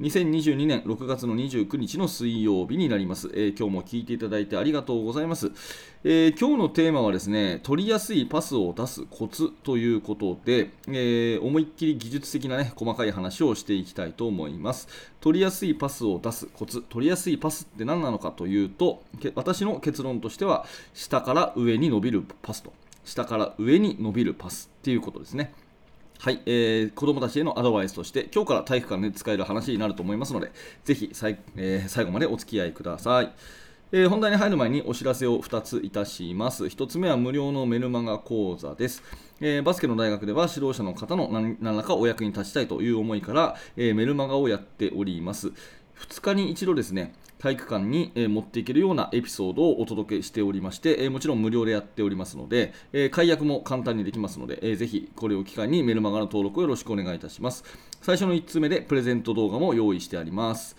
2022年6月の29日の水曜日になります、えー、今日も聞いていただいてありがとうございます、えー、今日のテーマはですね取りやすいパスを出すコツということで、えー、思いっきり技術的なね細かい話をしていきたいと思います。取りやすいパスを出すコツ取りやすいパスって何なのかというと私の結論としては下から上に伸びるパスと。下から上に伸びるパスっていうことですね。はい、えー、子供たちへのアドバイスとして、今日から体育館で使える話になると思いますので、ぜひさい、えー、最後までお付き合いください。えー、本題に入る前にお知らせを2ついたします。1つ目は無料のメルマガ講座です。えー、バスケの大学では指導者の方の何らかお役に立ちたいという思いから、えー、メルマガをやっております。2日に1度ですね、体育館に、え持っていけるようなエピソードをお届けしておりまして、えもちろん無料でやっておりますので、え解約も簡単にできますので、えぜひこれを機会にメルマガの登録をよろしくお願いいたします。最初の1つ目でプレゼント動画も用意してあります。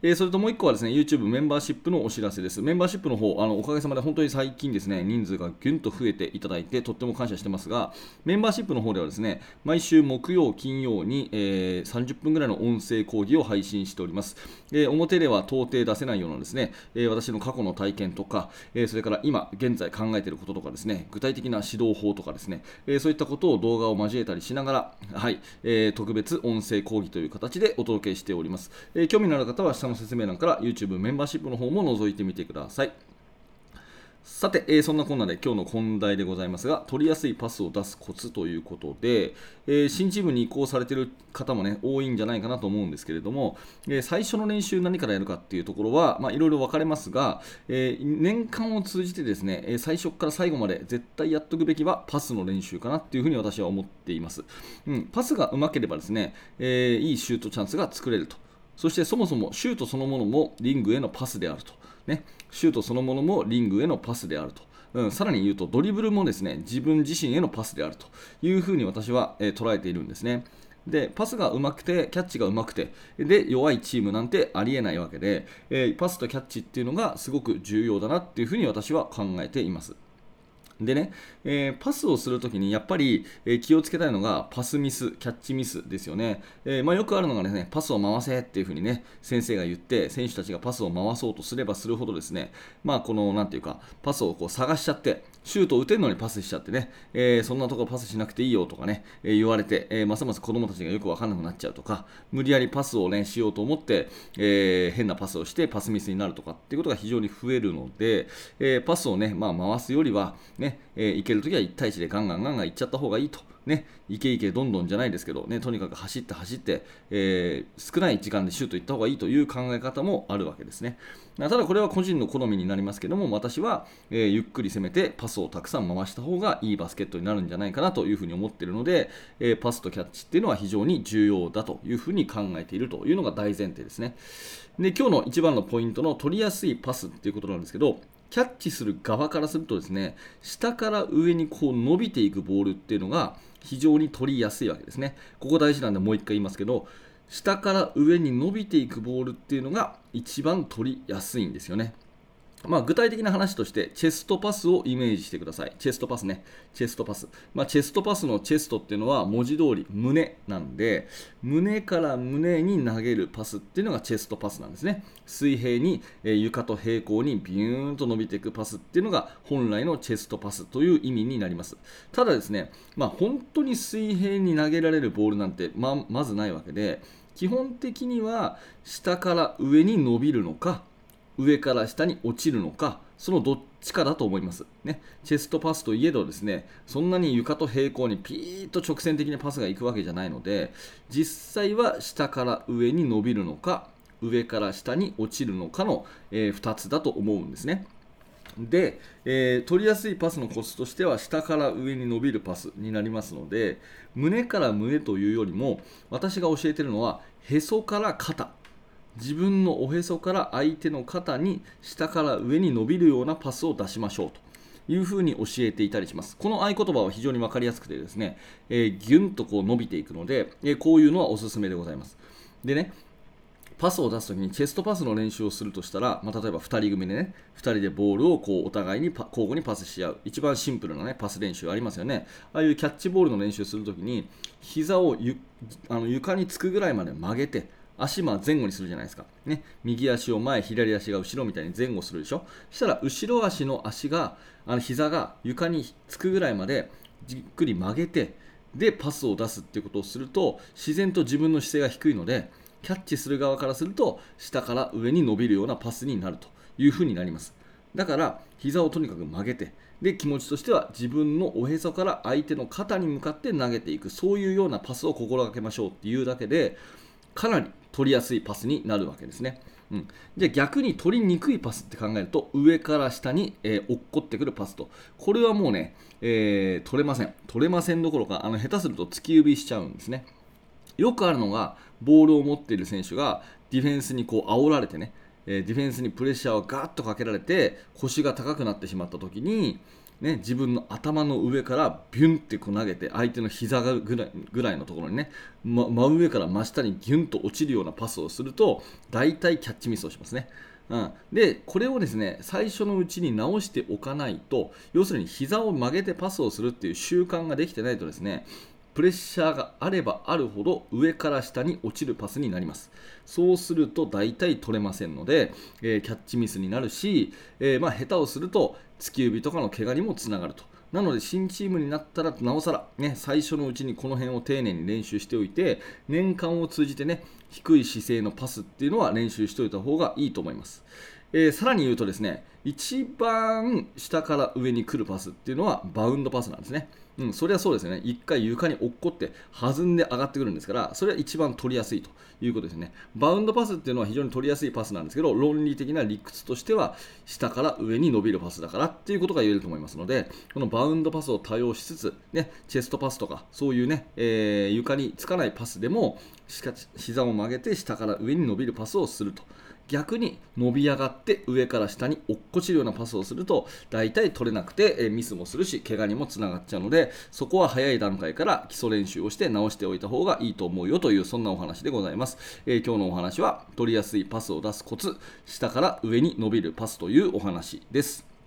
えー、それともう1個はですね、YouTube メンバーシップのお知らせです。メンバーシップの方、あのおかげさまで本当に最近ですね、人数がぎゅんと増えていただいて、とっても感謝してますが、メンバーシップの方ではですね、毎週木曜、金曜に、えー、30分ぐらいの音声講義を配信しております。えー、表では到底出せないようなですね、え私の過去の体験とか、えそれから今現在考えていることとかですね、具体的な指導法とかですね、えそういったことを動画を交えたりしながら、はい、え特別音声講義という形でお届けしております。え興味のある方はの説明欄から YouTube メンバーシップの方も覗いてみてください。さて、えー、そんなこんなで今日の本題でございますが、取りやすいパスを出すコツということで、えー、新チームに移行されている方もね、多いんじゃないかなと思うんですけれども、えー、最初の練習何からやるかっていうところは、まあ、いろいろ分かれますが、え年間を通じてですね、え最初から最後まで絶対やっとくべきはパスの練習かなっていうふうに私は思っています。うん、パスがうまければですね、えいいシュートチャンスが作れると。そしてそもそもシュートそのものもリングへのパスであると。ね、シュートそのものもリングへのパスであると。うん、さらに言うとドリブルもですね自分自身へのパスであるというふうに私は、えー、捉えているんですね。でパスがうまくてキャッチがうまくてで弱いチームなんてありえないわけで、えー、パスとキャッチっていうのがすごく重要だなっていうふうに私は考えています。でね、えー、パスをするときにやっぱり、え、気をつけたいのがパスミス、キャッチミスですよね。えー、まあ、よくあるのがね、パスを回せっていうふうにね、先生が言って、選手たちがパスを回そうとすればするほどですね、まあ、この、なんていうか、パスをこう探しちゃって、シュート打てるのにパスしちゃってね、えそんなところパスしなくていいよとかね、え言われて、えますます子供たちがよくわかんなくなっちゃうとか、無理やりパスをね、しようと思って、え変なパスをしてパスミスになるとかっていうことが非常に増えるので、えパスをね、まあ、回すよりは、ね、えいけるときは1対1でガンガンガンガンいっちゃった方がいいと。ね、いけいけどんどんじゃないですけど、ね、とにかく走って走って、えー、少ない時間でシュートいった方がいいという考え方もあるわけですね。ただこれは個人の好みになりますけども、私は、えー、ゆっくり攻めてパスをたくさん回した方がいいバスケットになるんじゃないかなというふうに思っているので、えー、パスとキャッチっていうのは非常に重要だというふうに考えているというのが大前提ですね。で、今日の一番のポイントの取りやすいパスっていうことなんですけど、キャッチする側からするとですね下から上にこう伸びていくボールっていうのが非常に取りやすいわけですね。ここ大事なんでもう一回言いますけど下から上に伸びていくボールっていうのが一番取りやすいんですよね。まあ、具体的な話として、チェストパスをイメージしてください。チェストパスね。チェストパス。まあ、チェストパスのチェストっていうのは文字通り胸なんで、胸から胸に投げるパスっていうのがチェストパスなんですね。水平に、え、床と平行にビューンと伸びていくパスっていうのが本来のチェストパスという意味になります。ただですね、まあ、本当に水平に投げられるボールなんてままずないわけで、基本的には下から上に伸びるのか、上から下に落ちるのか、そのどっちかだと思います。ね、チェストパスといえどですね、そんなに床と平行にピーッと直線的にパスが行くわけじゃないので、実際は下から上に伸びるのか、上から下に落ちるのかの、えー、2つだと思うんですね。で、えー、取りやすいパスのコツとしては下から上に伸びるパスになりますので胸から胸というよりも私が教えているのはへそから肩自分のおへそから相手の肩に下から上に伸びるようなパスを出しましょうというふうに教えていたりします。この合言葉は非常に分かりやすくてですね、えー、ギュンとこう伸びていくので、えー、こういうのはおすすめでございます。でね、パスを出すときにチェストパスの練習をするとしたら、まあ、例えば2人組でね、2人でボールをこうお互いに交互にパスし合う。一番シンプルなね、パス練習ありますよね。ああいうキャッチボールの練習するときに、膝をあの床につくぐらいまで曲げて、足ま前後にするじゃないですか。ね、右足を前、左足が後ろみたいに前後するでしょ。そしたら、後ろ足の足が、あの膝が床につくぐらいまでじっくり曲げて、で、パスを出すっていうことをすると、自然と自分の姿勢が低いので、キャッチする側からすると下から上に伸びるようなパスになるというふうになりますだから膝をとにかく曲げてで気持ちとしては自分のおへそから相手の肩に向かって投げていくそういうようなパスを心がけましょうっていうだけでかなり取りやすいパスになるわけですね。うん、じゃあ逆に取りにくいパスって考えると上から下に、えー、落っこってくるパスと。これはもうね、えー、取れません。取れませんどころかあの下手すると突き指しちゃうんですね。よくあるのがボールを持っている選手がディフェンスにこう煽られてね、えディフェンスにプレッシャーをガーッとかけられて腰が高くなってしまった時に、ね、自分の頭の上からビュンってこう投げて相手の膝がぐらいぐらいのところにね、ま、真上から真下にギュンと落ちるようなパスをすると大体キャッチミスをしますね。うん、でこれをですね最初のうちに直しておかないと要するに膝を曲げてパスをするっていう習慣ができてないとですねプレッシャーがあればあるほど上から下に落ちるパスになります。そうすると大体取れませんので、えー、キャッチミスになるし、えー、まあ、下手をすると突き指とかの怪我にもつながると。なので新チームになったらなおさら、ね、最初のうちにこの辺を丁寧に練習しておいて年間を通じてね低い姿勢のパスっていうのは練習しておいた方がいいと思います、えー、さらに言うとですね一番下から上に来るパスっていうのはバウンドパスなんですね。うん、それはそうですよね。一回床に落っこって弾んで上がってくるんですから、それは一番取りやすいということですね。バウンドパスっていうのは非常に取りやすいパスなんですけど、論理的な理屈としては、下から上に伸びるパスだからっていうことが言えると思いますので、このバウンドパスを多用しつつ、ね、チェストパスとか、そういうね、えー、床につかないパスでも、しか膝を曲げて下から上に伸びるパスをすると。逆に伸び上がって上から下に落っこちるようなパスをすると大体取れなくて、えミスもするし怪我にもつながっちゃうのでそこは早い段階から基礎練習をして直しておいた方がいいと思うよというそんなお話でございます、えー、今日のお話は取りやすいパスを出すコツ下から上に伸びるパスというお話です。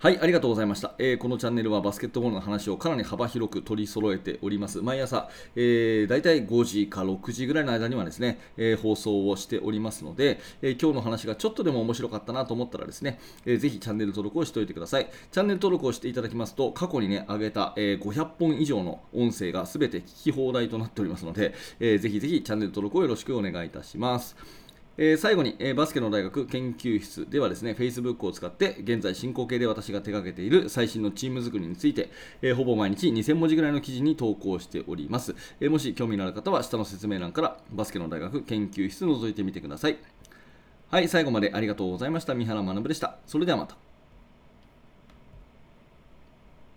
はい、ありがとうございました、えー、このチャンネルはバスケットボールの話をかなり幅広く取り揃えております。毎朝、えー、大体5時か6時ぐらいの間にはですね、えー、放送をしておりますので、えー、今日の話がちょっとでも面白かったなと思ったらですね、えー、ぜひチャンネル登録をしておいてください。チャンネル登録をしていただきますと、過去にね、上げた、えー、500本以上の音声がすべて聞き放題となっておりますので、えー、ぜひぜひチャンネル登録をよろしくお願いいたします。えー、最後に、えー、バスケの大学研究室ではですね、Facebook を使って現在進行形で私が手掛けている最新のチーム作りについて、えー、ほぼ毎日2000文字ぐらいの記事に投稿しております。えもし興味のある方は下の説明欄からバスケの大学研究室覗いてみてください。はい、最後までありがとうございました。三原学でした。それではまた。